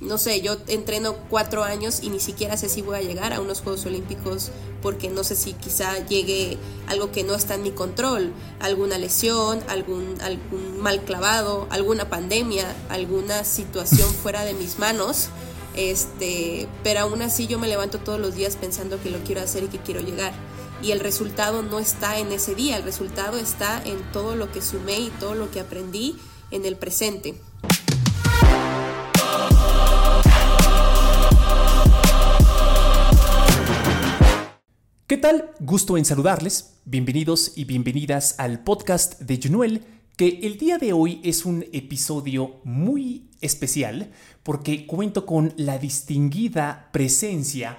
no sé, yo entreno cuatro años y ni siquiera sé si voy a llegar a unos Juegos Olímpicos porque no sé si quizá llegue algo que no está en mi control, alguna lesión, algún, algún mal clavado, alguna pandemia, alguna situación fuera de mis manos. Este, pero aún así yo me levanto todos los días pensando que lo quiero hacer y que quiero llegar. Y el resultado no está en ese día, el resultado está en todo lo que sumé y todo lo que aprendí en el presente. ¿Qué tal? Gusto en saludarles. Bienvenidos y bienvenidas al podcast de Junuel, que el día de hoy es un episodio muy especial porque cuento con la distinguida presencia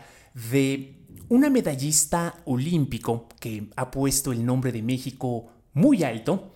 de una medallista olímpico que ha puesto el nombre de México muy alto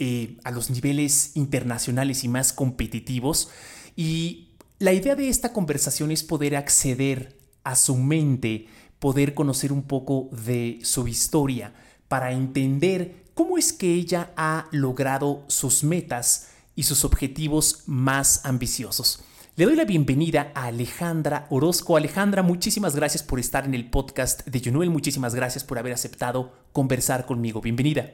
eh, a los niveles internacionales y más competitivos. Y la idea de esta conversación es poder acceder a su mente poder conocer un poco de su historia, para entender cómo es que ella ha logrado sus metas y sus objetivos más ambiciosos. Le doy la bienvenida a Alejandra Orozco. Alejandra, muchísimas gracias por estar en el podcast de Junuel. Muchísimas gracias por haber aceptado conversar conmigo. Bienvenida.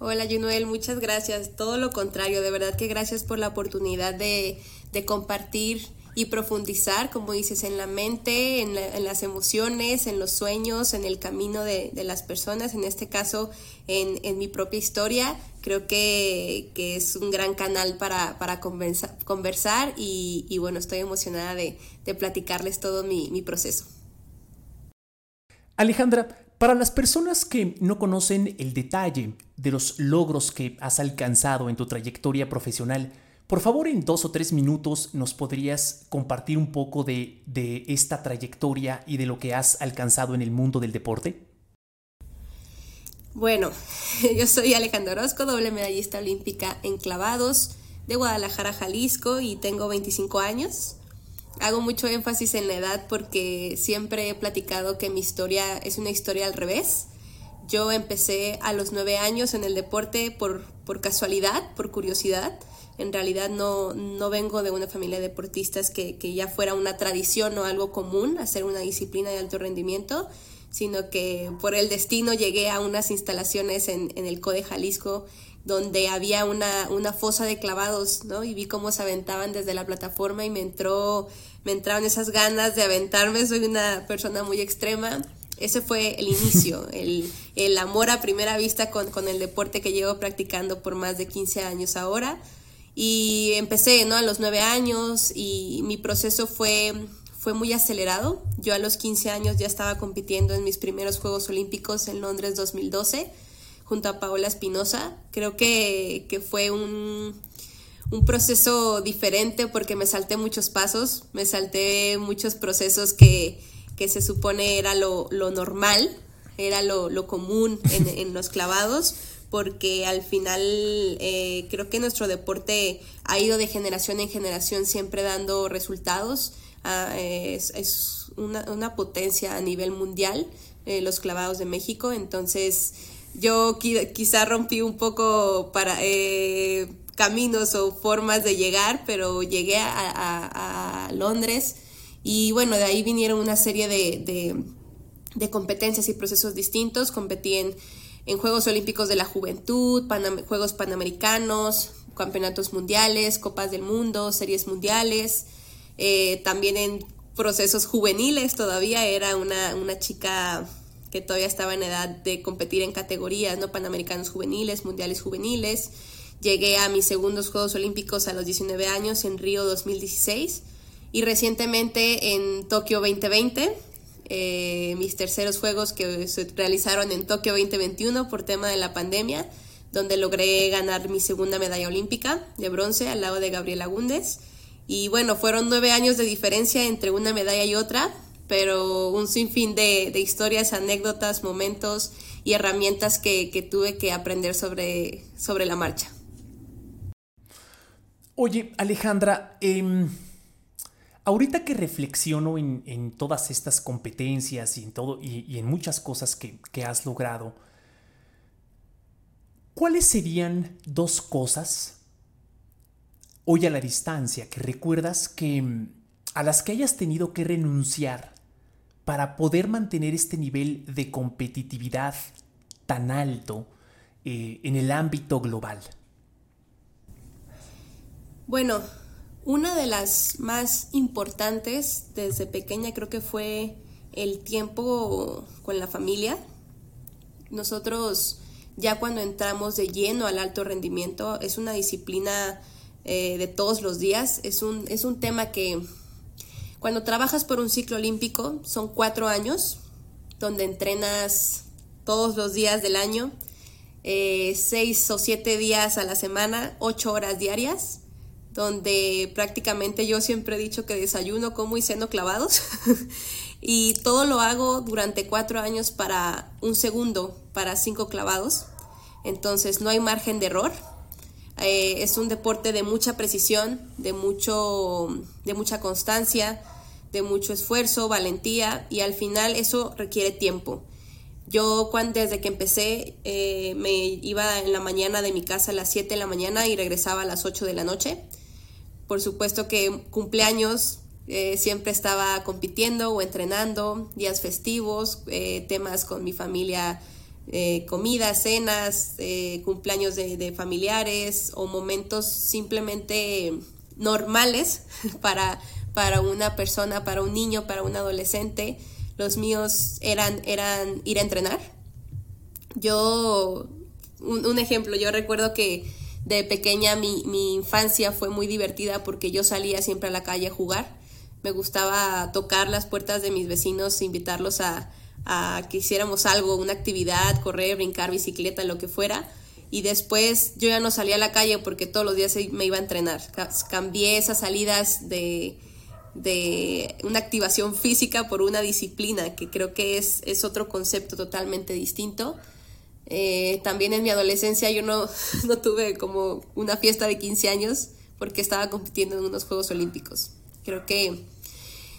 Hola Junuel, muchas gracias. Todo lo contrario, de verdad que gracias por la oportunidad de, de compartir y profundizar, como dices, en la mente, en, las emociones, en los sueños, en el camino de, las personas, en este caso en, mi propia historia. Creo que, es un gran canal para, conversar y, bueno, estoy emocionada de, platicarles todo mi proceso. Alejandra, para las personas que no conocen el detalle de los logros que has alcanzado en tu trayectoria profesional, por favor, en dos o tres minutos nos podrías compartir un poco de, esta trayectoria y de lo que has alcanzado en el mundo del deporte. Bueno, yo soy Alejandro Orozco, doble medallista olímpica en clavados de Guadalajara, Jalisco y tengo 25 años. Hago mucho énfasis en la edad porque siempre he platicado que mi historia es una historia al revés. Yo empecé a los 9 años en el deporte por, por casualidad, por curiosidad en realidad no, no vengo de una familia de deportistas que, ya fuera una tradición o algo común hacer una disciplina de alto rendimiento, sino que por el destino llegué a unas instalaciones en, el CODE Jalisco donde había una, una, fosa de clavados, ¿no? Y vi cómo se aventaban desde la plataforma y me entró, me entraron esas ganas de aventarme, soy una persona muy extrema. Ese fue el inicio, el, el amor a primera vista con, con el deporte que llevo practicando por más de 15 años ahora. Y empecé, ¿no? A los nueve años y mi proceso fue, fue muy acelerado. Yo a los 15 años ya estaba compitiendo en mis primeros Juegos Olímpicos en Londres 2012 junto a Paola Espinosa. Creo que, que fue un, un proceso diferente porque me salté muchos pasos, me salté muchos procesos que, que se supone era lo, lo normal, era lo, lo común en, en, los clavados, porque al final eh, creo que nuestro deporte ha ido de generación en generación siempre dando resultados. Ah, es, una, potencia a nivel mundial eh, los clavados de México, entonces yo quizá rompí un poco para eh, caminos o formas de llegar, pero llegué a, Londres y bueno, de ahí vinieron una serie de, de competencias y procesos distintos. Competí en en Juegos Olímpicos de la Juventud, Juegos Panamericanos, Campeonatos Mundiales, Copas del Mundo, Series Mundiales, eh, también en procesos juveniles todavía era una, una chica que todavía estaba en edad de competir en categorías, ¿no? Panamericanos juveniles, mundiales juveniles. Llegué a mis segundos Juegos Olímpicos a los 19 años en Río 2016 y recientemente en Tokio 2020 eh, mis terceros juegos que se realizaron en Tokio 2021 por tema de la pandemia, donde logré ganar mi segunda medalla olímpica de bronce al lado de Gabriela Gúndez. Y bueno, fueron nueve años de diferencia entre una medalla y otra, pero un sinfín de, de historias, anécdotas, momentos y herramientas que, tuve que aprender sobre, sobre la marcha. Oye, Alejandra, eh, Ahorita que reflexiono en, todas estas competencias y en, todo, y, en muchas cosas que, has logrado, ¿cuáles serían dos cosas hoy a la distancia que recuerdas que a las que hayas tenido que renunciar para poder mantener este nivel de competitividad tan alto eh, en el ámbito global? Bueno, una de las más importantes desde pequeña creo que fue el tiempo con la familia. Nosotros ya cuando entramos de lleno al alto rendimiento es una disciplina eh, de todos los días, es un, es un tema que cuando trabajas por un ciclo olímpico son cuatro años donde entrenas todos los días del año, eh, seis o siete días a la semana, ocho horas diarias donde prácticamente yo siempre he dicho que desayuno, como y ceno clavados. y todo lo hago durante cuatro años para un segundo, para cinco clavados. Entonces no hay margen de error. Eh, es un deporte de mucha precisión, de, mucho, de mucha constancia, de mucho esfuerzo, valentía y al final eso requiere tiempo. Yo cuando, desde que empecé eh, me iba en la mañana de mi casa a las 7 de la mañana y regresaba a las 8 de la noche. Por supuesto que cumpleaños eh, siempre estaba compitiendo o entrenando, días festivos, eh, temas con mi familia, comidas, cenas, cumpleaños de, de, familiares o momentos simplemente normales para, para una persona, para un niño, para un adolescente los míos eran, eran ir a entrenar. Yo, un, ejemplo, yo recuerdo que de pequeña mi, infancia fue muy divertida porque yo salía siempre a la calle a jugar. Me gustaba tocar las puertas de mis vecinos, invitarlos a, a que hiciéramos algo, una actividad, correr, brincar, bicicleta, lo que fuera. Y después yo ya no salía a la calle porque todos los días me iba a entrenar. Cambié esas salidas de, de una activación física por una disciplina, que creo que es, es otro concepto totalmente distinto. Eh, también en mi adolescencia yo no, no tuve como una fiesta de 15 años porque estaba compitiendo en unos Juegos Olímpicos. Creo que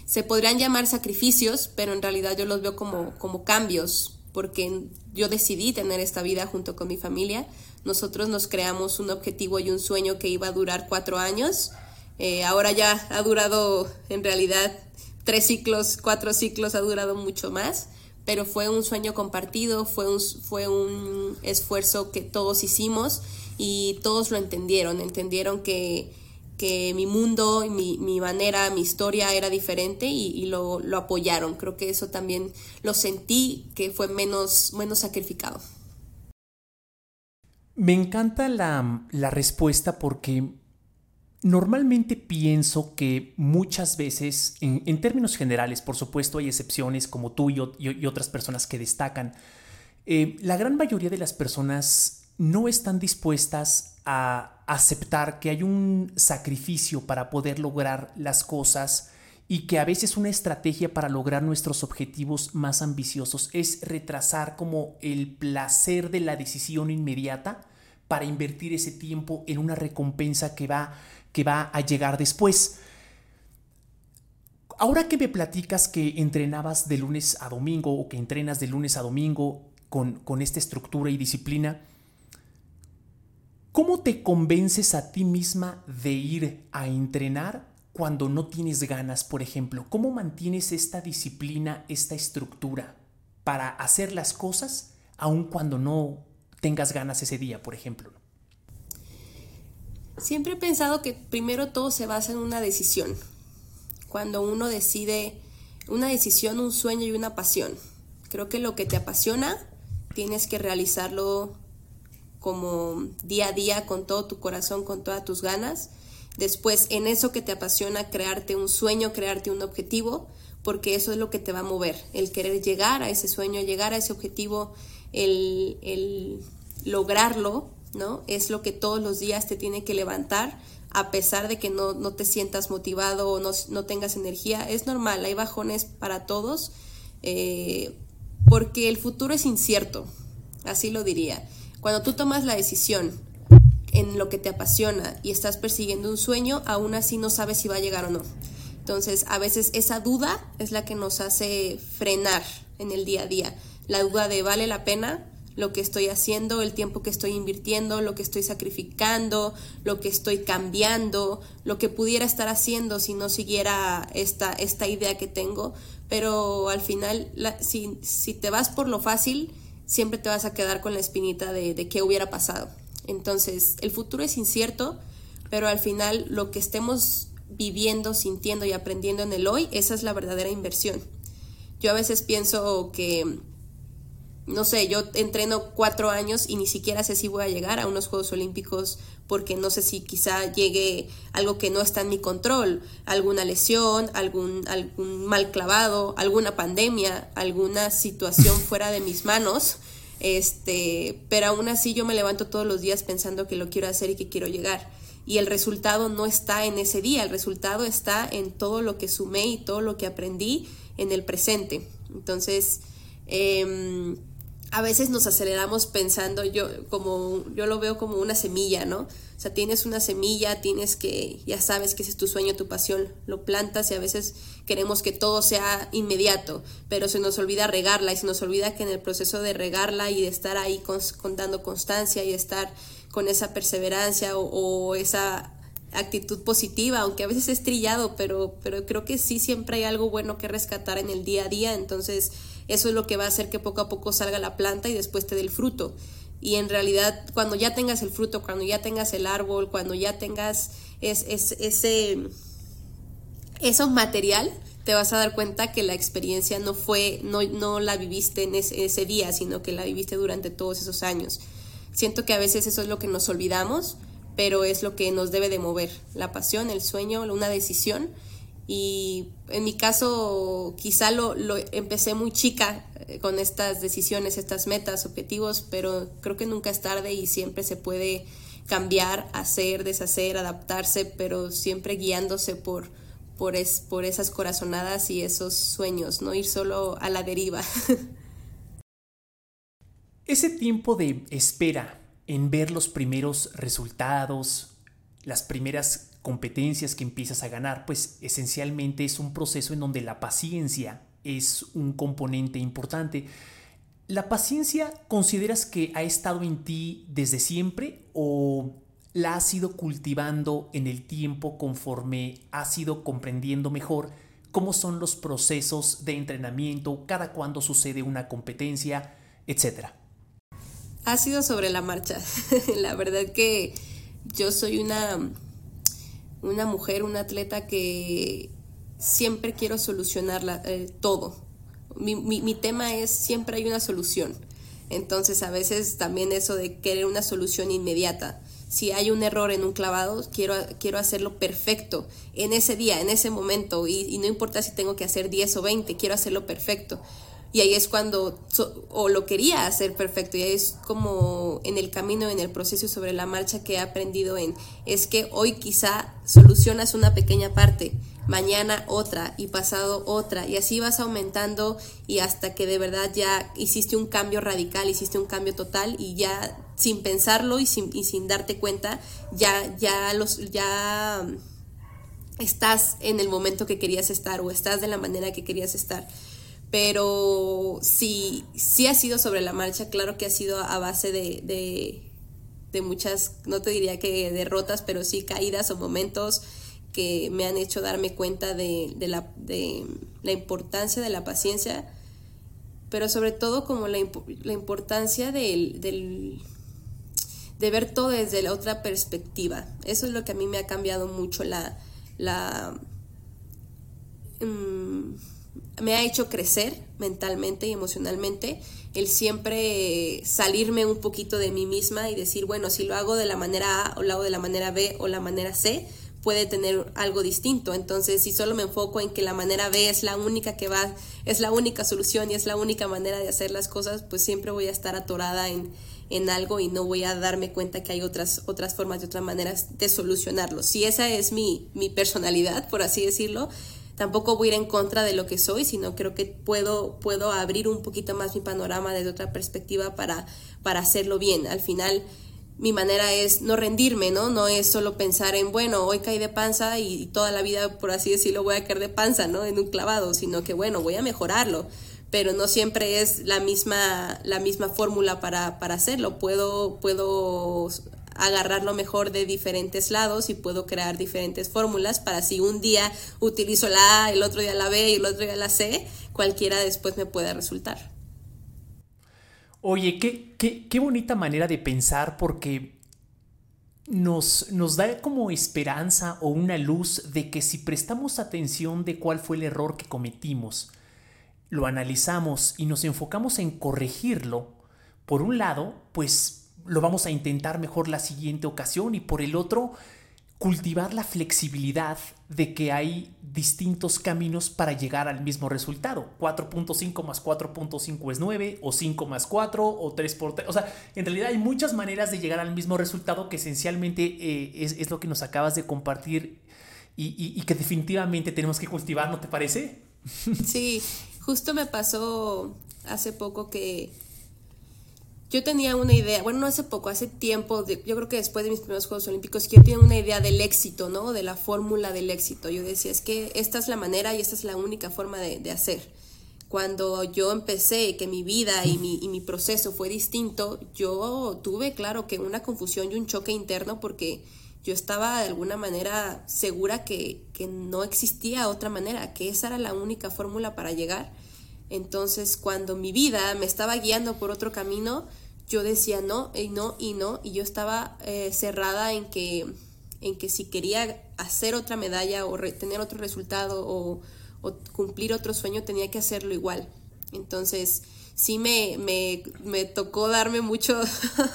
se podrían llamar sacrificios, pero en realidad yo los veo como, como cambios, porque yo decidí tener esta vida junto con mi familia. Nosotros nos creamos un objetivo y un sueño que iba a durar cuatro años eh, ahora ya ha durado en realidad tres ciclos, cuatro ciclos, ha durado mucho más, pero fue un sueño compartido, fue un, fue un esfuerzo que todos hicimos y todos lo entendieron, entendieron que, que mi mundo, mi, mi manera, mi historia era diferente y, lo, lo, apoyaron. Creo que eso también lo sentí que fue menos, menos sacrificado. Me encanta la, la respuesta porque Normalmente pienso que muchas veces, en, términos generales, por supuesto hay excepciones como tú y, otras personas que destacan, eh, la gran mayoría de las personas no están dispuestas a aceptar que hay un sacrificio para poder lograr las cosas y que a veces una estrategia para lograr nuestros objetivos más ambiciosos es retrasar como el placer de la decisión inmediata para invertir ese tiempo en una recompensa que va que va a llegar después. Ahora que me platicas que entrenabas de lunes a domingo o que entrenas de lunes a domingo con, con esta estructura y disciplina, ¿cómo te convences a ti misma de ir a entrenar cuando no tienes ganas, por ejemplo? ¿Cómo mantienes esta disciplina, esta estructura para hacer las cosas aun cuando no tengas ganas ese día, por ejemplo? Siempre he pensado que primero todo se basa en una decisión. Cuando uno decide una decisión, un sueño y una pasión. Creo que lo que te apasiona tienes que realizarlo como día a día con todo tu corazón, con todas tus ganas. Después, en eso que te apasiona, crearte un sueño, crearte un objetivo, porque eso es lo que te va a mover, el querer llegar a ese sueño, llegar a ese objetivo, el, el lograrlo ¿no? Es lo que todos los días te tiene que levantar, a pesar de que no, te sientas motivado o no, tengas energía. Es normal, hay bajones para todos, eh, porque el futuro es incierto, así lo diría. Cuando tú tomas la decisión en lo que te apasiona y estás persiguiendo un sueño, aún así no sabes si va a llegar o no. Entonces, a veces esa duda es la que nos hace frenar en el día a día. La duda de vale la pena, lo que estoy haciendo, el tiempo que estoy invirtiendo, lo que estoy sacrificando, lo que estoy cambiando, lo que pudiera estar haciendo si no siguiera esta, esta idea que tengo. Pero al final, si, si, te vas por lo fácil, siempre te vas a quedar con la espinita de, de qué hubiera pasado. Entonces, el futuro es incierto, pero al final lo que estemos viviendo, sintiendo y aprendiendo en el hoy, esa es la verdadera inversión. Yo a veces pienso que, no sé, yo entreno cuatro años y ni siquiera sé si voy a llegar a unos Juegos Olímpicos porque no sé si quizá llegue algo que no está en mi control, alguna lesión, algún, algún mal clavado, alguna pandemia, alguna situación fuera de mis manos. Este, pero aún así yo me levanto todos los días pensando que lo quiero hacer y que quiero llegar y el resultado no está en ese día, el resultado está en todo lo que sumé y todo lo que aprendí en el presente. Entonces, em, a veces nos aceleramos pensando, yo, como, yo lo veo como una semilla, ¿no? O sea, tienes una semilla, tienes que, ya sabes que ese es tu sueño, tu pasión, lo plantas y a veces queremos que todo sea inmediato, pero se nos olvida regarla y se nos olvida que en el proceso de regarla y de estar ahí contando constancia y estar con esa perseverancia o, esa actitud positiva, aunque a veces es trillado, pero, pero creo que sí siempre hay algo bueno que rescatar en el día a día, entonces eso es lo que va a hacer que poco a poco salga la planta y después te dé el fruto. Y en realidad cuando ya tengas el fruto, cuando ya tengas el árbol, cuando ya tengas es, ese eso material, te vas a dar cuenta que la experiencia no fue, no, no la viviste en ese día, sino que la viviste durante todos esos años. Siento que a veces eso es lo que nos olvidamos, pero es lo que nos debe de mover, la pasión, el sueño, una decisión. Y en mi caso quizá lo, lo empecé muy chica eh, con estas decisiones, estas metas, objetivos, pero creo que nunca es tarde y siempre se puede cambiar, hacer, deshacer, adaptarse, pero siempre guiándose por, por, es, por esas corazonadas y esos sueños, no ir solo a la deriva. Ese tiempo de espera en ver los primeros resultados, las primeras competencias que empiezas a ganar, pues esencialmente es un proceso en donde la paciencia es un componente importante. ¿La paciencia consideras que ha estado en ti desde siempre o la has ido cultivando en el tiempo conforme has ido comprendiendo mejor cómo son los procesos de entrenamiento, cada cuándo sucede una competencia, etcétera? Ha sido sobre la marcha. la verdad que yo soy una, una mujer, una atleta que siempre quiero solucionar eh, todo. Mi, mi, tema es siempre hay una solución. Entonces a veces también eso de querer una solución inmediata. Si hay un error en un clavado, quiero, quiero hacerlo perfecto en ese día, en ese momento. Y, y no importa si tengo que hacer 10 o 20, quiero hacerlo perfecto. Y ahí es cuando, o lo quería hacer perfecto, y ahí es como en el camino, en el proceso sobre la marcha que he aprendido en, es que hoy quizá solucionas una pequeña parte, mañana otra y pasado otra, y así vas aumentando y hasta que de verdad ya hiciste un cambio radical, hiciste un cambio total y ya sin pensarlo y sin, y sin darte cuenta, ya, ya los, ya estás en el momento que querías estar o estás de la manera que querías estar pero sí, sí ha sido sobre la marcha, claro que ha sido a base de, de, muchas, no te diría que derrotas, pero sí caídas o momentos que me han hecho darme cuenta de, de, la, la, importancia de la paciencia, pero sobre todo como la, la importancia del, del, de ver todo desde la otra perspectiva. Eso es lo que a mí me ha cambiado mucho la... la mm, me ha hecho crecer mentalmente y emocionalmente el siempre salirme un poquito de mí misma y decir, bueno, si lo hago de la manera A o lo hago de la manera B o la manera C, puede tener algo distinto. Entonces, si solo me enfoco en que la manera B es la única que va, es la única solución y es la única manera de hacer las cosas, pues siempre voy a estar atorada en, en algo y no voy a darme cuenta que hay otras, otras formas y otras maneras de solucionarlo. Si esa es mi, mi personalidad, por así decirlo, tampoco voy a ir en contra de lo que soy, sino creo que puedo, puedo abrir un poquito más mi panorama desde otra perspectiva para, para hacerlo bien. Al final, mi manera es no rendirme, ¿no? No es solo pensar en, bueno, hoy caí de panza y toda la vida, por así decirlo, voy a caer de panza, ¿no? En un clavado, sino que, bueno, voy a mejorarlo. pero no siempre es la misma, la misma fórmula para, para hacerlo. Puedo, puedo agarrar lo mejor de diferentes lados y puedo crear diferentes fórmulas para si un día utilizo la A, el otro día la B y el otro día la C, cualquiera después me puede resultar. Oye, qué, qué, qué bonita manera de pensar porque nos, nos, da como esperanza o una luz de que si prestamos atención de cuál fue el error que cometimos, lo analizamos y nos enfocamos en corregirlo, por un lado, pues lo vamos a intentar mejor la siguiente ocasión y por el otro, cultivar la flexibilidad de que hay distintos caminos para llegar al mismo resultado. 4.5 más 4.5 es 9, o 5 más 4, o 3 por 3. O sea, en realidad hay muchas maneras de llegar al mismo resultado que esencialmente eh, es, lo que nos acabas de compartir y, y que definitivamente tenemos que cultivar, ¿no te parece? Sí, justo me pasó hace poco que yo tenía una idea, bueno, no hace poco, hace tiempo, yo creo que después de mis primeros Juegos Olímpicos, que yo tenía una idea del éxito, ¿no? De la fórmula del éxito. Yo decía, es que esta es la manera y esta es la única forma de, hacer. Cuando yo empecé, que mi vida y mi, y mi, proceso fue distinto, yo tuve, claro, que una confusión y un choque interno porque yo estaba de alguna manera segura que, que no existía otra manera, que esa era la única fórmula para llegar. Entonces, cuando mi vida me estaba guiando por otro camino, yo decía no y no y no y yo estaba eh, cerrada en que en que si quería hacer otra medalla o tener otro resultado o, cumplir otro sueño tenía que hacerlo igual. Entonces sí me, me, tocó darme mucho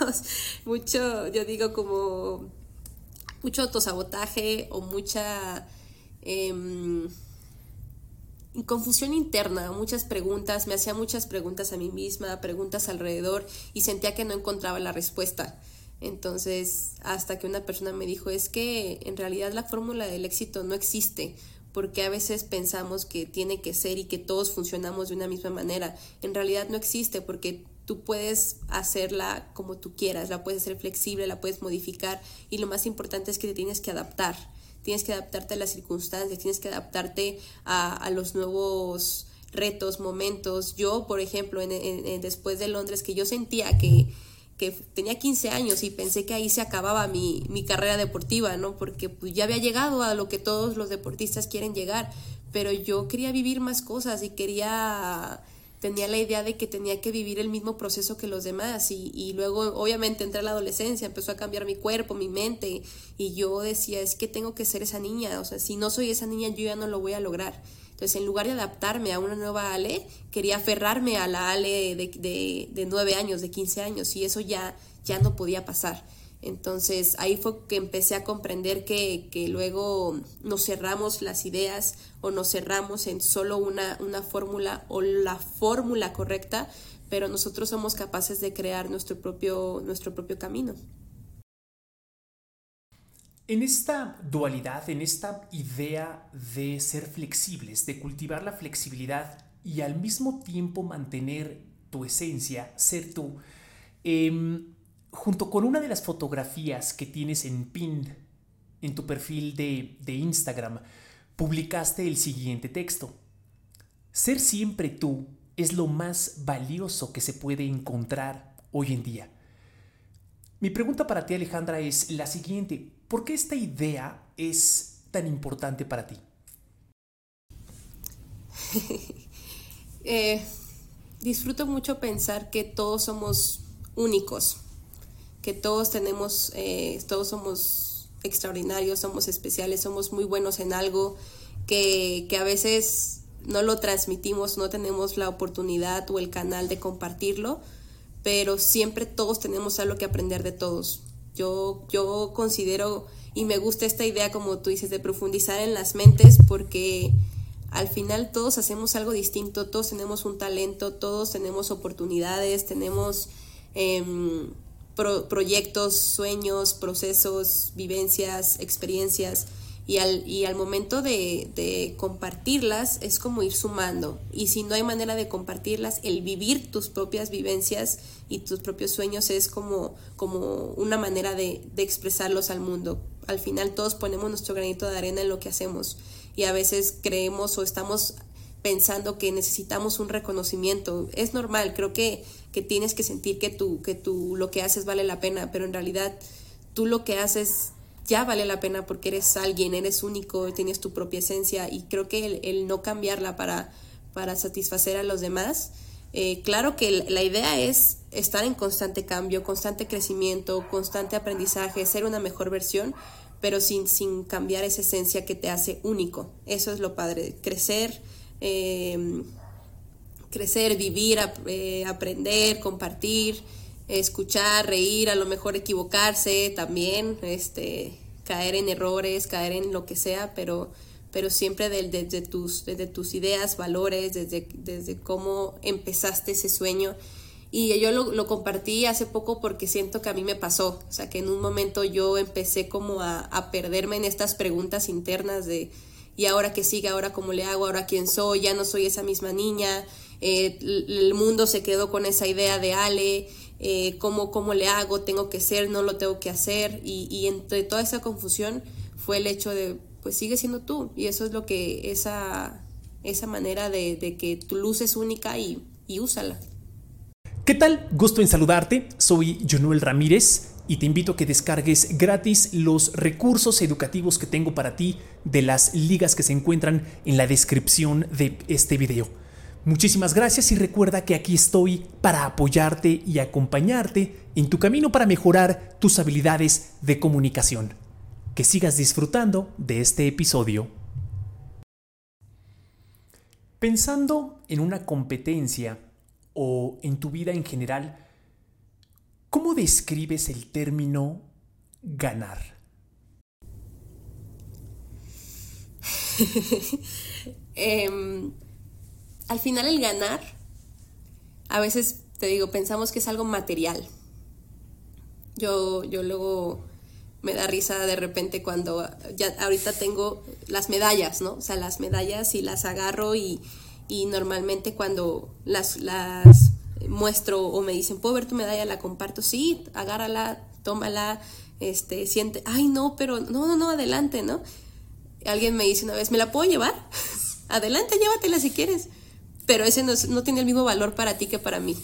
mucho yo digo como mucho autosabotaje o mucha em, confusión interna, muchas preguntas, me hacía muchas preguntas a mí misma, preguntas alrededor y sentía que no encontraba la respuesta. Entonces, hasta que una persona me dijo, es que en realidad la fórmula del éxito no existe, porque a veces pensamos que tiene que ser y que todos funcionamos de una misma manera. En realidad no existe porque tú puedes hacerla como tú quieras, la puedes hacer flexible, la puedes modificar y lo más importante es que te tienes que adaptar tienes que adaptarte a las circunstancias, tienes que adaptarte a, los nuevos retos, momentos. Yo, por ejemplo, en, después de Londres, que yo sentía que, que, tenía 15 años y pensé que ahí se acababa mi, mi carrera deportiva, ¿no? Porque pues, ya había llegado a lo que todos los deportistas quieren llegar, pero yo quería vivir más cosas y quería tenía la idea de que tenía que vivir el mismo proceso que los demás y, luego obviamente entré a la adolescencia, empezó a cambiar mi cuerpo, mi mente y yo decía, es que tengo que ser esa niña, o sea, si no soy esa niña yo ya no lo voy a lograr. Entonces, en lugar de adaptarme a una nueva Ale, quería aferrarme a la Ale de, de, de 9 años, de 15 años y eso ya, ya no podía pasar. Entonces ahí fue que empecé a comprender que, luego nos cerramos las ideas o nos cerramos en solo una, una fórmula o la fórmula correcta, pero nosotros somos capaces de crear nuestro propio, nuestro propio camino. En esta dualidad, en esta idea de ser flexibles, de cultivar la flexibilidad y al mismo tiempo mantener tu esencia, ser tú, eh, junto con una de las fotografías que tienes en pin en tu perfil de, de Instagram, publicaste el siguiente texto. Ser siempre tú es lo más valioso que se puede encontrar hoy en día. Mi pregunta para ti, Alejandra, es la siguiente. ¿Por qué esta idea es tan importante para ti? Eh, disfruto mucho pensar que todos somos únicos que todos tenemos, eh, todos somos extraordinarios, somos especiales, somos muy buenos en algo que, que a veces no lo transmitimos, no tenemos la oportunidad o el canal de compartirlo, pero siempre todos tenemos algo que aprender de todos. Yo, yo considero y me gusta esta idea, como tú dices, de profundizar en las mentes porque al final todos hacemos algo distinto, todos tenemos un talento, todos tenemos oportunidades, tenemos em, proyectos, sueños, procesos, vivencias, experiencias. Y al, y al momento de, de, compartirlas es como ir sumando. Y si no hay manera de compartirlas, el vivir tus propias vivencias y tus propios sueños es como, como una manera de, de expresarlos al mundo. Al final todos ponemos nuestro granito de arena en lo que hacemos y a veces creemos o estamos pensando que necesitamos un reconocimiento. Es normal, creo que, que tienes que sentir que tú, que tú lo que haces vale la pena, pero en realidad tú lo que haces ya vale la pena porque eres alguien, eres único, tienes tu propia esencia y creo que el, no cambiarla para, para satisfacer a los demás, eh, claro que la idea es estar en constante cambio, constante crecimiento, constante aprendizaje, ser una mejor versión, pero sin, sin cambiar esa esencia que te hace único. Eso es lo padre, crecer, eh, crecer, vivir, eh, aprender, compartir escuchar, reír, a lo mejor equivocarse también, este, caer en errores, caer en lo que sea, pero, pero siempre desde, tus, desde tus ideas, valores, desde, desde cómo empezaste ese sueño. Y yo lo, lo, compartí hace poco porque siento que a mí me pasó, o sea, que en un momento yo empecé como a, a perderme en estas preguntas internas de, ¿y ahora qué sigue? ¿Ahora cómo le hago? ¿Ahora quién soy? Ya no soy esa misma niña. Eh, el mundo se quedó con esa idea de Ale eh, cómo, le hago, tengo que ser, no lo tengo que hacer. Y, entre toda esa confusión fue el hecho de, pues sigue siendo tú. Y eso es lo que, esa, esa manera de, que tu luz es única y, y úsala. ¿Qué tal? Gusto en saludarte. Soy Jonuel Ramírez y te invito a que descargues gratis los recursos educativos que tengo para ti de las ligas que se encuentran en la descripción de este video. Muchísimas gracias y recuerda que aquí estoy para apoyarte y acompañarte en tu camino para mejorar tus habilidades de comunicación. Que sigas disfrutando de este episodio. Pensando en una competencia o en tu vida en general, ¿cómo describes el término ganar? eh, al final el ganar, a veces te digo, pensamos que es algo material. Yo, yo luego me da risa de repente cuando ya ahorita tengo las medallas, ¿no? O sea, las medallas y las agarro y, y normalmente cuando las, las muestro o me dicen, ¿puedo ver tu medalla? La comparto, sí, agárrala, tómala, este, siente, ay no, pero no, no, no, adelante, ¿no? Alguien me dice una vez, ¿me la puedo llevar? adelante, llévatela si quieres pero ese no, tiene el mismo valor para ti que para mí.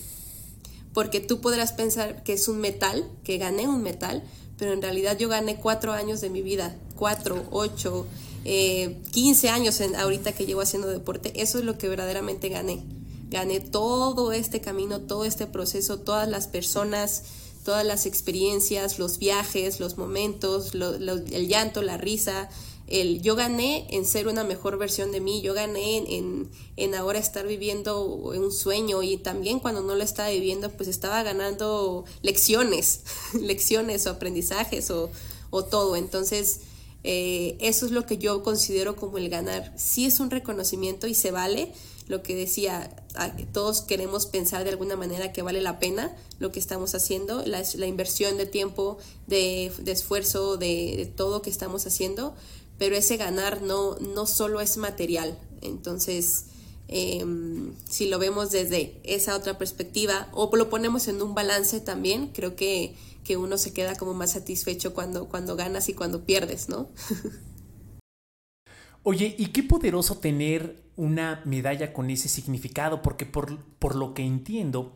Porque tú podrás pensar que es un metal, que gané un metal, pero en realidad yo gané cuatro años de mi vida, cuatro, ocho, eh, quince años en, ahorita que llevo haciendo deporte, eso es lo que verdaderamente gané. Gané todo este camino, todo este proceso, todas las personas, todas las experiencias, los viajes, los momentos, el llanto, la risa, el yo gané en ser una mejor versión de mí, yo gané en, en, ahora estar viviendo un sueño y también cuando no lo estaba viviendo pues estaba ganando lecciones, lecciones o aprendizajes o, o todo. Entonces eh, eso es lo que yo considero como el ganar. Sí es un reconocimiento y se vale lo que decía, todos queremos pensar de alguna manera que vale la pena lo que estamos haciendo, la, inversión de tiempo, de, esfuerzo, de, de todo que estamos haciendo, pero ese ganar no, no solo es material. Entonces, em, si lo vemos desde esa otra perspectiva o lo ponemos en un balance también, creo que, que uno se queda como más satisfecho cuando, cuando ganas y cuando pierdes, ¿no? Oye, y qué poderoso tener una medalla con ese significado, porque por, por lo que entiendo,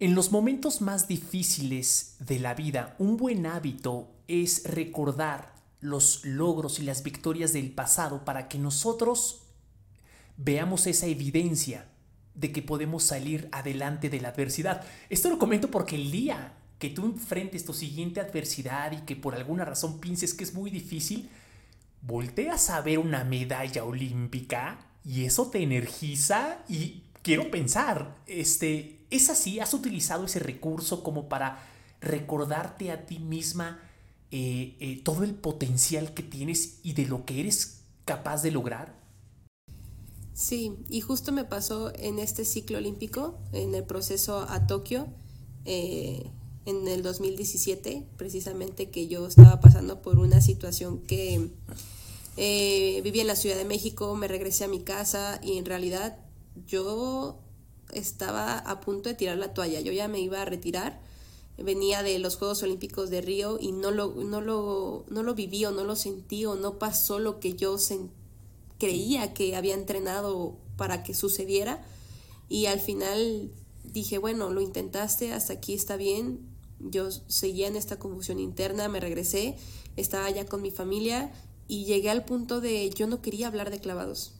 en los momentos más difíciles de la vida, un buen hábito es recordar los logros y las victorias del pasado para que nosotros veamos esa evidencia de que podemos salir adelante de la adversidad. Esto lo comento porque el día que tú enfrentes tu siguiente adversidad y que por alguna razón pienses que es muy difícil, volteas a ver una medalla olímpica y eso te energiza y quiero pensar, este, ¿es así? ¿Has utilizado ese recurso como para recordarte a ti misma eh, eh, todo el potencial que tienes y de lo que eres capaz de lograr? Sí, y justo me pasó en este ciclo olímpico, en el proceso a Tokio, eh, en el 2017, precisamente que yo estaba pasando por una situación que viví en la Ciudad de México, me regresé a mi casa y en realidad yo estaba a punto de tirar la toalla, yo ya me iba a retirar venía de los Juegos Olímpicos de Río y no lo, no lo, no lo viví o no lo sentí o no pasó lo que yo creía que había entrenado para que sucediera y al final dije, bueno, lo intentaste, hasta aquí está bien. Yo seguía en esta confusión interna, me regresé, estaba ya con mi familia y llegué al punto de yo no quería hablar de clavados.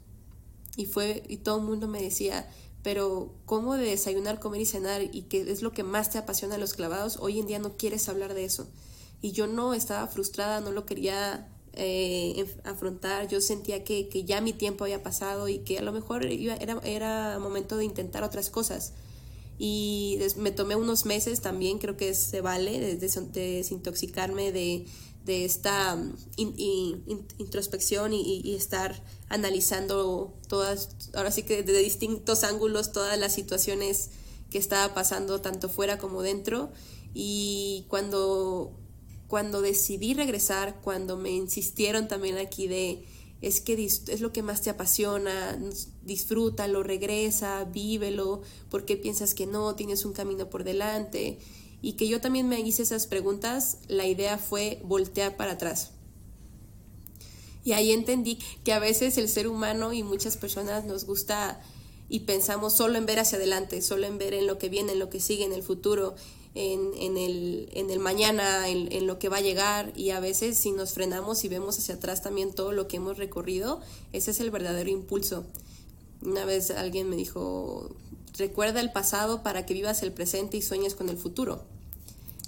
Y fue y todo el mundo me decía, pero ¿cómo de desayunar, comer y cenar y qué es lo que más te apasiona los clavados? Hoy en día no quieres hablar de eso. Y yo no estaba frustrada, no lo quería eh, afrontar, yo sentía que, que, ya mi tiempo había pasado y que a lo mejor era, era momento de intentar otras cosas. Y me tomé unos meses también, creo que se vale, de, desintoxicarme de, de esta mm, introspección y, estar analizando todas, ahora sí que de distintos ángulos, todas las situaciones que estaba pasando tanto fuera como dentro. Y cuando, cuando decidí regresar, cuando me insistieron también aquí de, es que es lo que más te apasiona, disfrútalo, regresa, vívelo, ¿por qué piensas que no? Tienes un camino por delante y que yo también me hice esas preguntas, la idea fue voltear para atrás. Y ahí entendí que a veces el ser humano y muchas personas nos gusta y pensamos solo en ver hacia adelante, solo en ver en lo que viene, en lo que sigue, en el futuro, en, el, en el, mañana, en, lo que va a llegar. Y a veces si nos frenamos y vemos hacia atrás también todo lo que hemos recorrido, ese es el verdadero impulso. Una vez alguien me dijo, recuerda el pasado para que vivas el presente y sueñes con el futuro.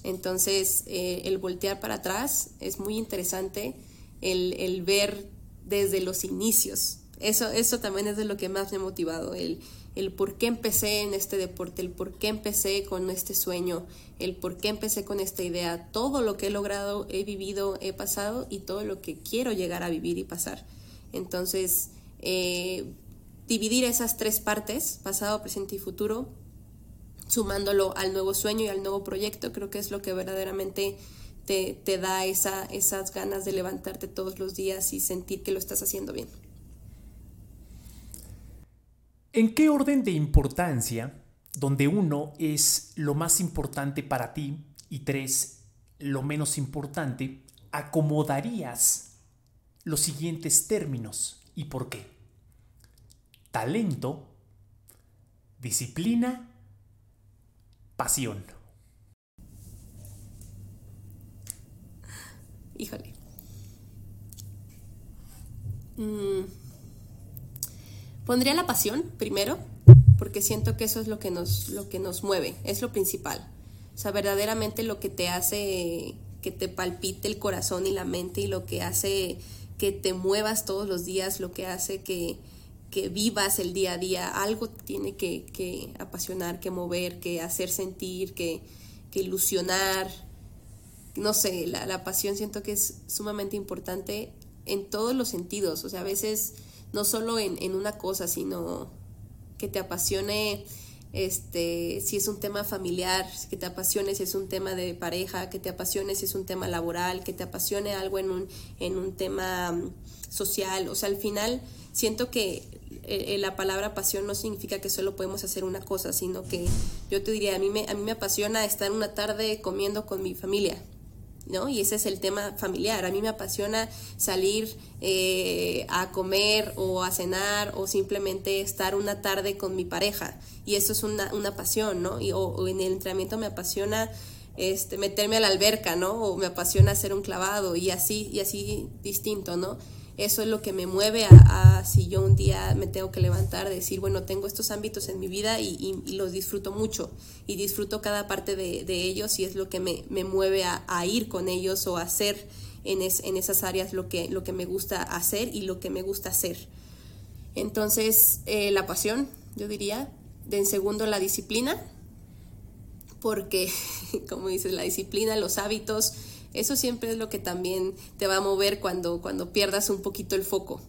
Entonces, eh, el voltear para atrás es muy interesante, el, ver desde los inicios. Eso, eso también es de lo que más me ha motivado, el, el por qué empecé en este deporte, el por qué empecé con este sueño, el por qué empecé con esta idea, todo lo que he logrado, he vivido, he pasado y todo lo que quiero llegar a vivir y pasar. Entonces, eh, dividir esas tres partes, pasado, presente y futuro, sumándolo al nuevo sueño y al nuevo proyecto, creo que es lo que verdaderamente te, te da esa, esas ganas de levantarte todos los días y sentir que lo estás haciendo bien. ¿En qué orden de importancia, donde uno es lo más importante para ti y tres, lo menos importante, acomodarías los siguientes términos y por qué? Talento, disciplina pasión. Híjole. Mm. Pondría la pasión primero, porque siento que eso es lo que nos, lo que nos mueve, es lo principal. O sea, verdaderamente lo que te hace que te palpite el corazón y la mente y lo que hace que te muevas todos los días, lo que hace que, que vivas el día a día, algo tiene que, apasionar, que mover, que hacer sentir, que, ilusionar. No sé, la, pasión siento que es sumamente importante en todos los sentidos, o sea, a veces no solo en, en una cosa, sino que te apasione este, si es un tema familiar, que te apasione si es un tema de pareja, que te apasione si es un tema laboral, que te apasione algo en un, en un tema mm, social. O sea, al final siento que eh, eh, la palabra pasión no significa que solo podemos hacer una cosa, sino que yo te diría, a mí me, a mí me apasiona estar una tarde comiendo con mi familia, ¿no? Y ese es el tema familiar. A mí me apasiona salir eh, a comer o a cenar o simplemente estar una tarde con mi pareja. Y eso es una, una pasión, ¿no? Y, o, en el entrenamiento me apasiona este, meterme a la alberca, ¿no? O me apasiona hacer un clavado y así, y así distinto, ¿no? Eso es lo que me mueve a, si yo un día me tengo que levantar, decir, bueno, tengo estos ámbitos en mi vida y, los disfruto mucho y disfruto cada parte de, ellos y es lo que me, mueve a, ir con ellos o a hacer en, en esas áreas lo que, lo que me gusta hacer y lo que me gusta hacer. Entonces, eh, la pasión, yo diría. De en segundo, la disciplina, porque, como dices, la disciplina, los hábitos, eso siempre es lo que también te va a mover cuando, cuando pierdas un poquito el foco.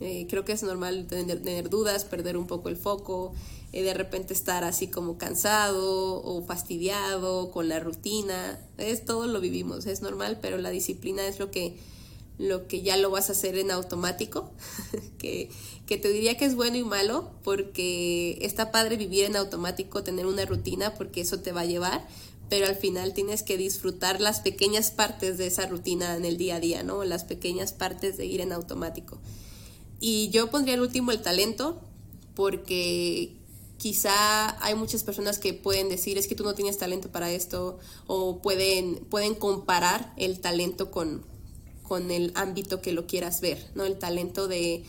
Eh, creo que es normal tener, dudas, perder un poco el foco, eh, de repente estar así como cansado o fastidiado con la rutina. Es todo lo vivimos, es normal, pero la disciplina es lo que, lo que ya lo vas a hacer en automático, que, que te diría que es bueno y malo, porque está padre vivir en automático, tener una rutina, porque eso te va a llevar, pero al final tienes que disfrutar las pequeñas partes de esa rutina en el día a día, ¿no? Las pequeñas partes de ir en automático. y yo pondría el último el talento, porque quizá hay muchas personas que pueden decir es que tú no tienes talento para esto o pueden, pueden comparar el talento con, con el ámbito que lo quieras ver, ¿no? El talento de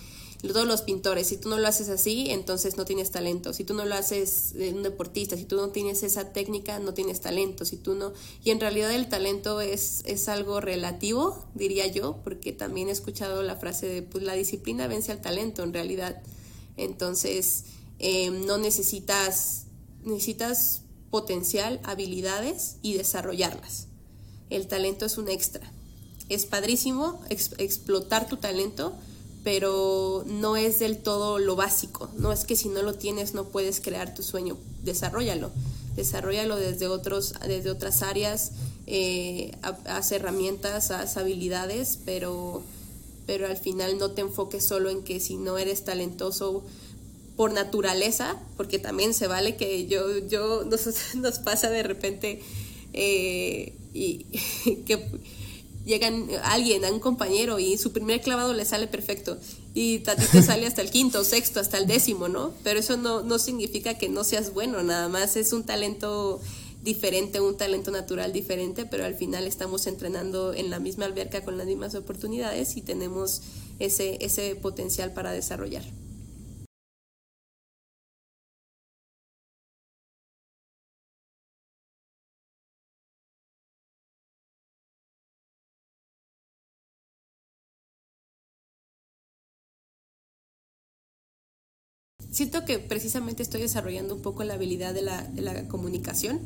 todos los pintores, si tú no lo haces así, entonces no tienes talento. Si tú no lo haces de un deportista, si tú no tienes esa técnica, no tienes talento. Si tú no, y en realidad el talento es, es algo relativo, diría yo, porque también he escuchado la frase de pues la disciplina vence al talento en realidad. Entonces, Em, no necesitas, necesitas potencial, habilidades y desarrollarlas. El talento es un extra. Es padrísimo explotar tu talento, pero no es del todo lo básico. No es que si no lo tienes no puedes crear tu sueño. Desarrollalo. Desarrollalo desde, otros, desde otras áreas, eh, haz herramientas, haz habilidades, pero, pero al final no te enfoques solo en que si no eres talentoso por naturaleza, porque también se vale que yo, yo nos, nos pasa de repente eh, y que llegan alguien, a un compañero y su primer clavado le sale perfecto y Tatito sale hasta el quinto, sexto, hasta el décimo, ¿no? Pero eso no, no significa que no seas bueno, nada más es un talento diferente, un talento natural diferente, pero al final estamos entrenando en la misma alberca con las mismas oportunidades y tenemos ese, ese potencial para desarrollar. Siento que precisamente estoy desarrollando un poco la habilidad de la, comunicación.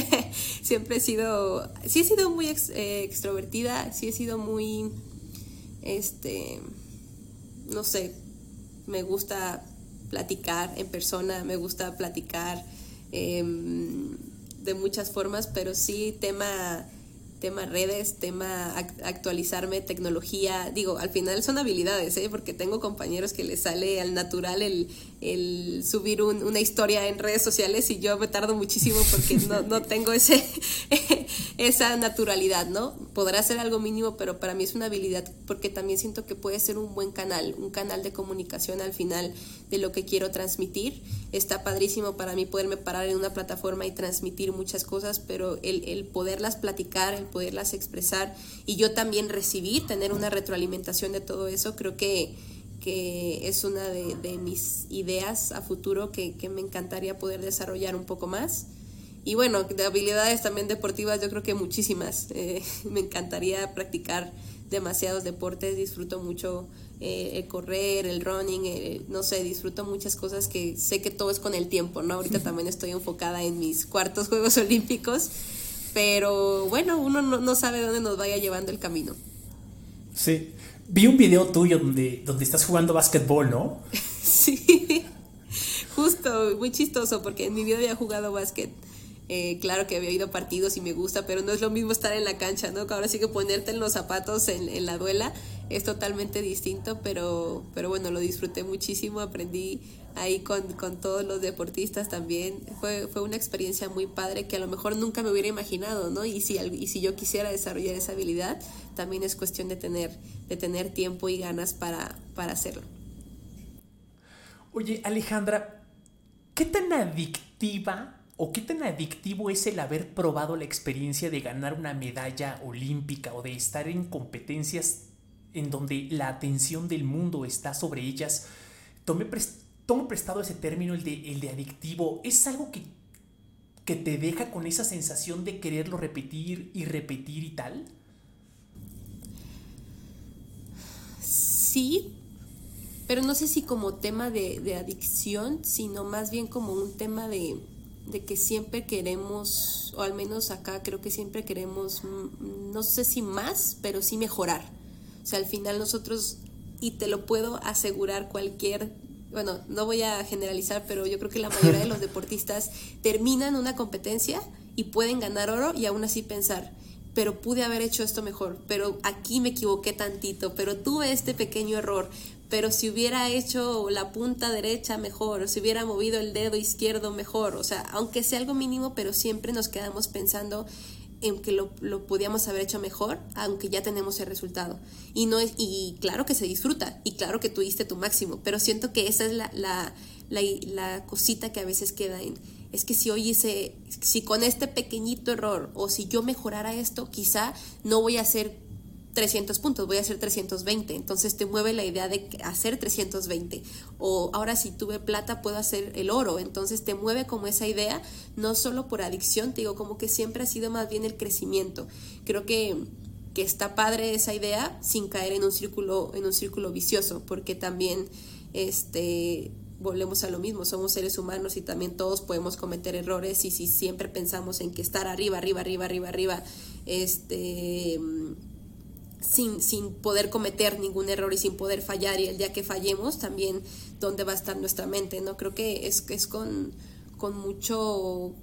Siempre he sido, sí he sido muy eh, extrovertida, sí he sido muy, este, no sé, me gusta platicar en persona, me gusta platicar em, de muchas formas, pero sí tema tema redes, tema actualizarme, tecnología. Digo, al final son habilidades, ¿eh? porque tengo compañeros que les sale al natural el, el subir una historia en redes sociales y yo me tardo muchísimo porque no, no tengo ese, esa naturalidad, ¿no? Podrá ser algo mínimo, pero para mí es una habilidad porque también siento que puede ser un buen canal, un canal de comunicación al final de lo que quiero transmitir. Está padrísimo para mí poderme parar en una plataforma y transmitir muchas cosas, pero el, el poderlas platicar, el poderlas expresar y yo también recibir, tener una retroalimentación de todo eso, creo que, que es una de, mis ideas a futuro que, me encantaría poder desarrollar un poco más. Y bueno, de habilidades también deportivas yo creo que muchísimas. Eh, me encantaría practicar demasiados deportes, disfruto mucho eh, el correr, el running, no sé, disfruto muchas cosas que sé que todo es con el tiempo, ¿no? Ahorita también estoy enfocada en mis cuartos Juegos Olímpicos pero bueno, uno no, sabe dónde nos vaya llevando el camino. Sí. Vi un video tuyo donde, donde estás jugando básquetbol, ¿no? sí. Justo, muy chistoso, porque en mi vida había jugado básquet. Eh, claro que había ido partidos y me gusta, pero no es lo mismo estar en la cancha, ¿no? Ahora sí que ponerte en los zapatos en, en la duela es totalmente distinto, pero, pero bueno, lo disfruté muchísimo, aprendí ahí con, todos los deportistas también. Fue, fue una experiencia muy padre que a lo mejor nunca me hubiera imaginado, ¿no? Y si, y si yo quisiera desarrollar esa habilidad, también es cuestión de tener, de tener tiempo y ganas para, para hacerlo. Oye, Alejandra, ¿qué tan adictiva o qué tan adictivo es el haber probado la experiencia de ganar una medalla olímpica o de estar en competencias en donde la atención del mundo está sobre ellas? Tomé tomo prestado ese término, el de, el de adictivo, es algo que, que te deja con esa sensación de quererlo repetir y repetir y tal. Sí, pero no sé si como tema de, adicción, sino más bien como un tema de, de, que siempre queremos, o al menos acá creo que siempre queremos, mm, no sé si más, pero sí mejorar. O sea, al final nosotros, y te lo puedo asegurar cualquier bueno, no voy a generalizar, pero yo creo que la mayoría de los deportistas terminan una competencia y pueden ganar oro y aún así pensar, pero pude haber hecho esto mejor, pero aquí me equivoqué tantito, pero tuve este pequeño error, pero si hubiera hecho la punta derecha mejor, o si hubiera movido el dedo izquierdo mejor, o sea, aunque sea algo mínimo, pero siempre nos quedamos pensando en que lo, lo, podíamos haber hecho mejor, aunque ya tenemos el resultado. Y, no es, y claro que se disfruta, y claro que tuviste tu máximo, pero siento que esa es la, la, la, la cosita que a veces queda en, es que si hoy hice, si con este pequeñito error, o si yo mejorara esto, quizá no voy a hacer 300 puntos, voy a hacer 320. Entonces te mueve la idea de hacer 320. O ahora si tuve plata puedo hacer el oro. Entonces te mueve como esa idea, no solo por adicción, te digo, como que siempre ha sido más bien el crecimiento. Creo que, que está padre esa idea sin caer en un círculo, en un círculo vicioso, porque también este volvemos a lo mismo, somos seres humanos y también todos podemos cometer errores y si siempre pensamos en que estar arriba, arriba, arriba, arriba, arriba, este sin, sin poder cometer ningún error y sin poder fallar y el día que fallemos también dónde va a estar nuestra mente, ¿no? Creo que es, es con, con mucho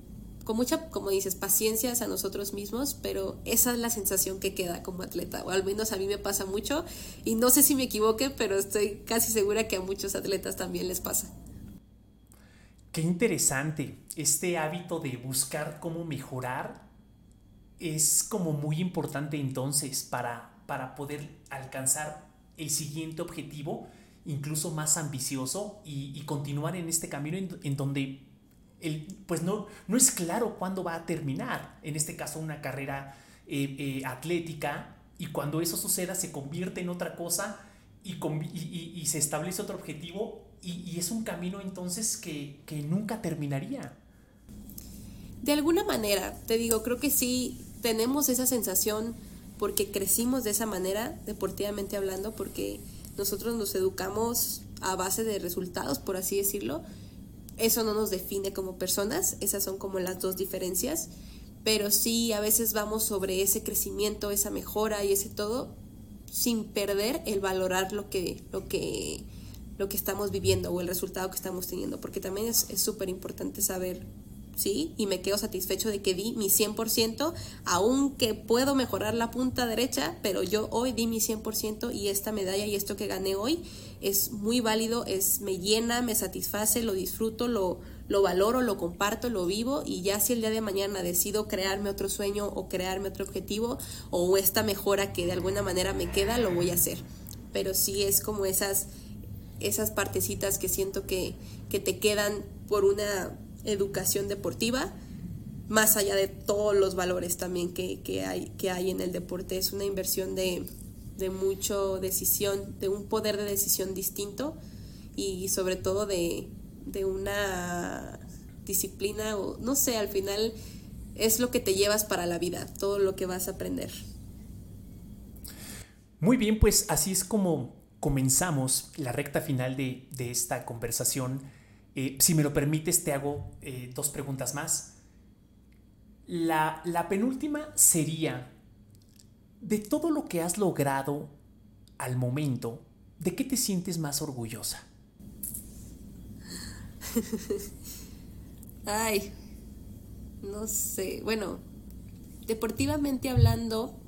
con mucha, como dices, paciencia a nosotros mismos, pero esa es la sensación que queda como atleta, o al menos a mí me pasa mucho, y no sé si me equivoque, pero estoy casi segura que a muchos atletas también les pasa. Qué interesante, este hábito de buscar cómo mejorar es como muy importante entonces para para poder alcanzar el siguiente objetivo, incluso más ambicioso, y, continuar en este camino en, donde el, pues no, no es claro cuándo va a terminar, en este caso una carrera eh, eh, atlética, y cuando eso suceda se convierte en otra cosa y, y, se establece otro objetivo y, es un camino entonces que, que nunca terminaría. De alguna manera, te digo, creo que sí tenemos esa sensación porque crecimos de esa manera, deportivamente hablando, porque nosotros nos educamos a base de resultados, por así decirlo. Eso no nos define como personas, esas son como las dos diferencias, pero sí a veces vamos sobre ese crecimiento, esa mejora y ese todo sin perder el valorar lo que, lo que, lo que estamos viviendo o el resultado que estamos teniendo, porque también es súper importante saber ¿sí? Y me quedo satisfecho de que di mi 100%, aunque puedo mejorar la punta derecha, pero yo hoy di mi 100% y esta medalla y esto que gané hoy es muy válido, es me llena, me satisface, lo disfruto, lo, lo valoro, lo comparto, lo vivo y ya si el día de mañana decido crearme otro sueño o crearme otro objetivo o esta mejora que de alguna manera me queda, lo voy a hacer. Pero sí es como esas esas partecitas que siento que, que te quedan por una educación deportiva, más allá de todos los valores también que, hay, que hay en el deporte. Es una inversión de, de mucho decisión, de un poder de decisión distinto y sobre todo de, de una disciplina o no sé, al final es lo que te llevas para la vida, todo lo que vas a aprender. Muy bien, pues así es como comenzamos la recta final de, de esta conversación eh, si me lo permites, te hago eh, dos preguntas más. La, la penúltima sería, de todo lo que has logrado al momento, ¿de qué te sientes más orgullosa? Ay, no sé. Bueno, deportivamente hablando,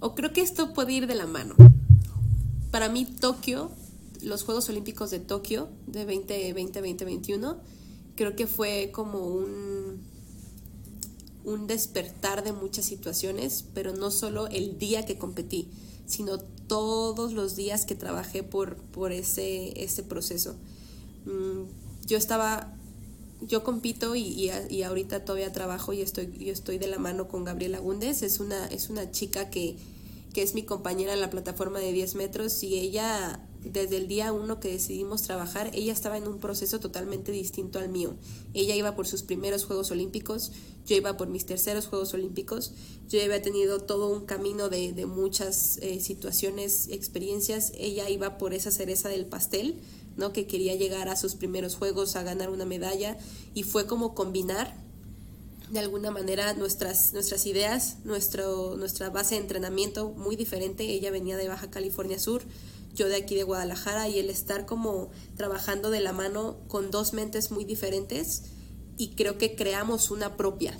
o creo que esto puede ir de la mano. Para mí, Tokio los Juegos Olímpicos de Tokio de 2020-2021, creo que fue como un, un despertar de muchas situaciones, pero no solo el día que competí, sino todos los días que trabajé por, por ese, ese proceso. Mm, yo estaba, yo compito y, y, ahorita todavía trabajo y estoy, yo estoy de la mano con Gabriela Gúndez, es una, es una chica que, que es mi compañera en la plataforma de 10 metros y ella desde el día uno que decidimos trabajar, ella estaba en un proceso totalmente distinto al mío. Ella iba por sus primeros Juegos Olímpicos, yo iba por mis terceros Juegos Olímpicos, yo había tenido todo un camino de, de muchas eh, situaciones, experiencias, ella iba por esa cereza del pastel, ¿no? que quería llegar a sus primeros Juegos, a ganar una medalla, y fue como combinar de alguna manera nuestras, nuestras ideas, nuestro, nuestra base de entrenamiento muy diferente. Ella venía de Baja California Sur, yo de aquí de Guadalajara y el estar como trabajando de la mano con dos mentes muy diferentes y creo que creamos una propia.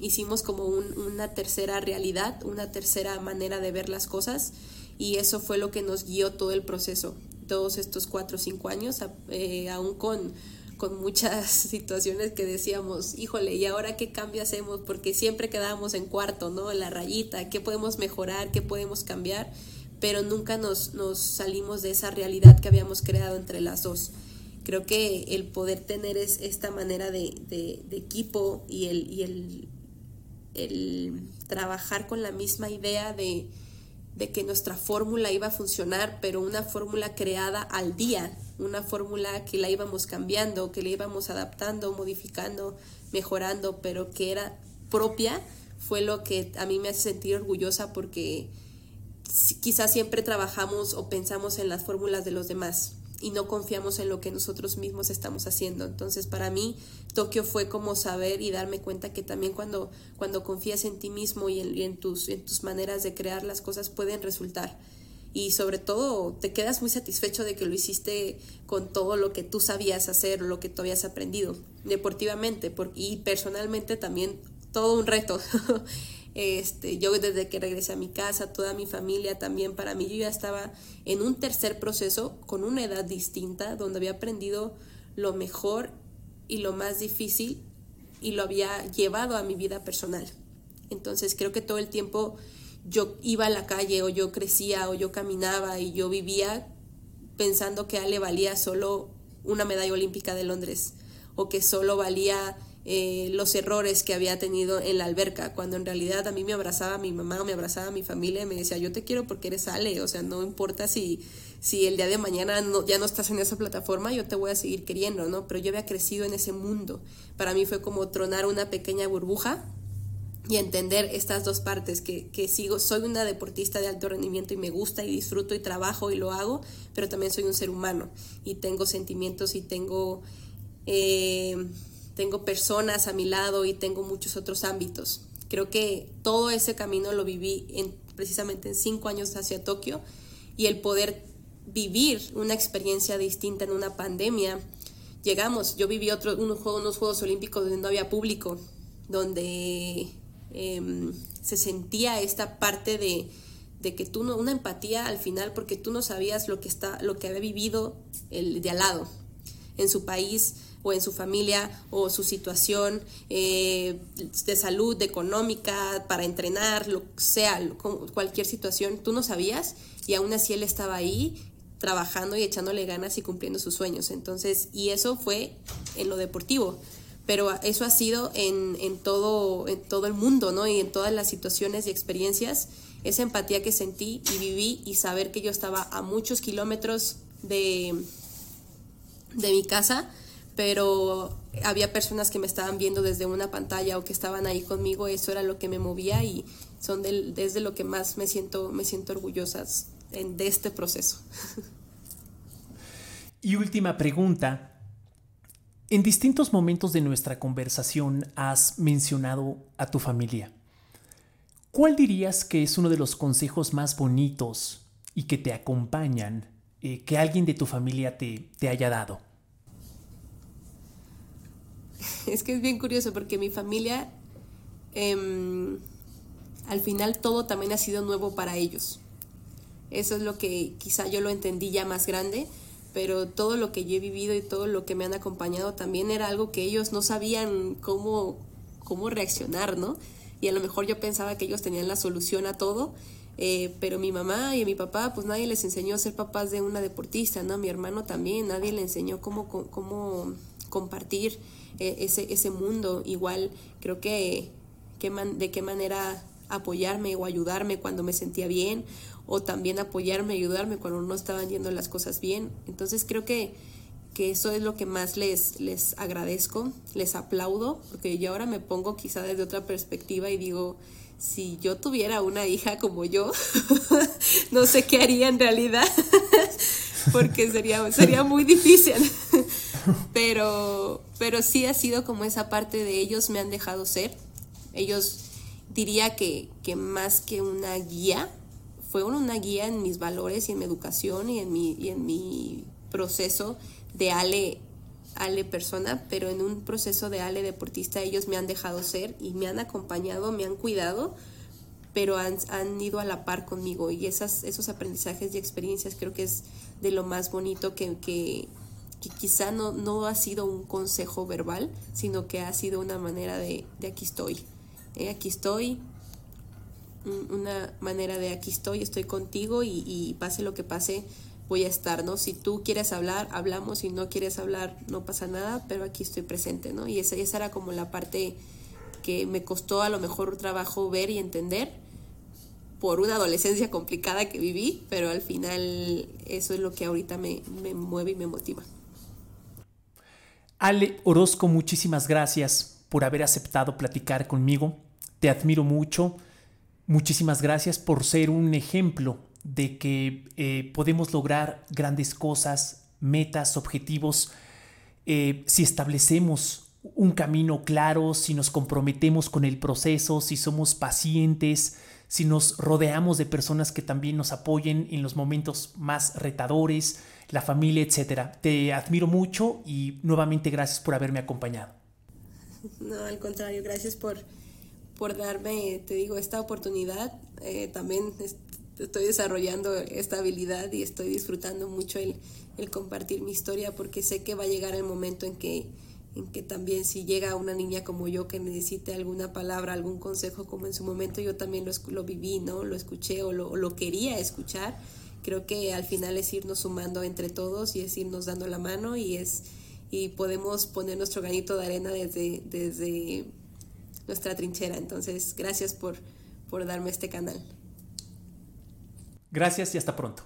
Hicimos como una tercera realidad, una tercera manera de ver las cosas y eso fue lo que nos guió todo el proceso, todos estos cuatro o cinco años, eh, aún con, con muchas situaciones que decíamos, híjole, ¿y ahora qué cambio hacemos? Porque siempre quedábamos en cuarto, ¿no? En la rayita, ¿qué podemos mejorar? ¿Qué podemos cambiar? Pero nunca nos, nos salimos de esa realidad que habíamos creado entre las dos. Creo que el poder tener es esta manera de, de, de equipo y, el, y el, trabajar con la misma idea de, de que nuestra fórmula iba a funcionar, pero una fórmula creada al día, una fórmula que la íbamos cambiando, que la íbamos adaptando, modificando, mejorando, pero que era propia, fue lo que a mí me hace sentir orgullosa porque quizás siempre trabajamos o pensamos en las fórmulas de los demás y no confiamos en lo que nosotros mismos estamos haciendo. Entonces, para mí, Tokio fue como saber y darme cuenta que también cuando, cuando confías en ti mismo y en, tus, en tus maneras de crear las cosas pueden resultar. Y sobre todo, te quedas muy satisfecho de que lo hiciste con todo lo que tú sabías hacer, lo que tú habías aprendido deportivamente y personalmente también todo un reto. Este, yo desde que regresé a mi casa, toda mi familia también, para mí yo ya estaba en un tercer proceso con una edad distinta, donde había aprendido lo mejor y lo más difícil y lo había llevado a mi vida personal. Entonces creo que todo el tiempo yo iba a la calle o yo crecía o yo caminaba y yo vivía pensando que Ale valía solo una medalla olímpica de Londres o que solo valía eh, los errores que había tenido en la alberca, cuando en realidad a mí me abrazaba mi mamá me abrazaba mi familia y me decía, yo te quiero porque eres Ale, o sea, no importa si, si el día de mañana no, ya no estás en esa plataforma, yo te voy a seguir queriendo, ¿no? Pero yo había crecido en ese mundo. Para mí fue como tronar una pequeña burbuja y entender estas dos partes, que, que, sigo, soy una deportista de alto rendimiento y me gusta y disfruto y trabajo y lo hago, pero también soy un ser humano y tengo sentimientos y tengo... Eh, tengo personas a mi lado y tengo muchos otros ámbitos. Creo que todo ese camino lo viví en, precisamente en cinco años hacia Tokio y el poder vivir una experiencia distinta en una pandemia. Llegamos, yo viví otro, unos, juegos, Olímpicos donde no había público, donde em, se sentía esta parte de, de que tú no, una empatía al final porque tú no sabías lo que, está, lo que había vivido el de al lado en su país o en su familia o su situación eh, de salud, económica, para entrenar, lo sea, cualquier situación, tú no sabías y aún así él estaba ahí trabajando y echándole ganas y cumpliendo sus sueños. Entonces, y eso fue en lo deportivo, pero eso ha sido en, en, todo, en todo el mundo, ¿no? Y en todas las situaciones y experiencias, esa empatía que sentí y viví y saber que yo estaba a muchos kilómetros de, de mi casa, pero había personas que me estaban viendo desde una pantalla o que estaban ahí conmigo, eso era lo que me movía y son desde lo que más me siento, me siento orgullosa de este proceso. Y última pregunta. En distintos momentos de nuestra conversación has mencionado a tu familia. ¿Cuál dirías que es uno de los consejos más bonitos y que te acompañan eh, que alguien de tu familia te, te haya dado? es que es bien curioso porque mi familia, em, al final todo también ha sido nuevo para ellos. Eso es lo que quizá yo lo entendí ya más grande, pero todo lo que yo he vivido y todo lo que me han acompañado también era algo que ellos no sabían cómo, cómo reaccionar, ¿no? Y a lo mejor yo pensaba que ellos tenían la solución a todo, eh, pero mi mamá y mi papá, pues nadie les enseñó a ser papás de una deportista, ¿no? Mi hermano también, nadie le enseñó cómo, cómo compartir e, ese, ese mundo. Igual creo que, de qué manera apoyarme o ayudarme cuando me sentía bien o también apoyarme, ayudarme cuando no estaban yendo las cosas bien. Entonces creo que, que eso es lo que más les, les agradezco, les aplaudo, porque yo ahora me pongo quizá desde otra perspectiva y digo, si yo tuviera una hija como yo, no sé qué haría en realidad, porque sería, sería muy difícil. pero, pero sí ha sido como esa parte de ellos me han dejado ser. Ellos diría que, que más que una guía, fue una guía en mis valores y en mi educación y en mi, y en mi proceso de Ale, Ale persona, pero en un proceso de Ale deportista ellos me han dejado ser y me han acompañado, me han cuidado, pero han, han ido a la par conmigo y esas, esos aprendizajes y experiencias creo que es de lo más bonito que, que, que quizá no, no ha sido un consejo verbal, sino que ha sido una manera de, de aquí estoy. Eh, aquí estoy, una manera de aquí estoy, estoy contigo y, pase lo que pase, voy a estar, ¿no? Si tú quieres hablar, hablamos, si no quieres hablar, no pasa nada, pero aquí estoy presente, ¿no? Y esa, esa era como la parte que me costó a lo mejor trabajo ver y entender por una adolescencia complicada que viví, pero al final eso es lo que ahorita me, me mueve y me motiva. Ale Orozco, muchísimas gracias por haber aceptado platicar conmigo. Te admiro mucho. Muchísimas gracias por ser un ejemplo de que eh, podemos lograr grandes cosas, metas, objetivos, eh, si establecemos un camino claro, si nos comprometemos con el proceso, si somos pacientes, si nos rodeamos de personas que también nos apoyen en los momentos más retadores, la familia, etc. Te admiro mucho y nuevamente gracias por haberme acompañado. No, al contrario, gracias por, por darme, te digo, esta oportunidad. Eh, también estoy desarrollando esta habilidad y estoy disfrutando mucho el, compartir mi historia porque sé que va a llegar el momento en que en que también si llega una niña como yo que necesite alguna palabra, algún consejo, como en su momento yo también lo, lo viví, ¿no? Lo escuché o lo, quería escuchar, creo que al final es irnos sumando entre todos y es irnos dando la mano y es y podemos poner nuestro granito de arena desde, desde nuestra trinchera. Entonces, gracias por, por darme este canal. Gracias y hasta pronto.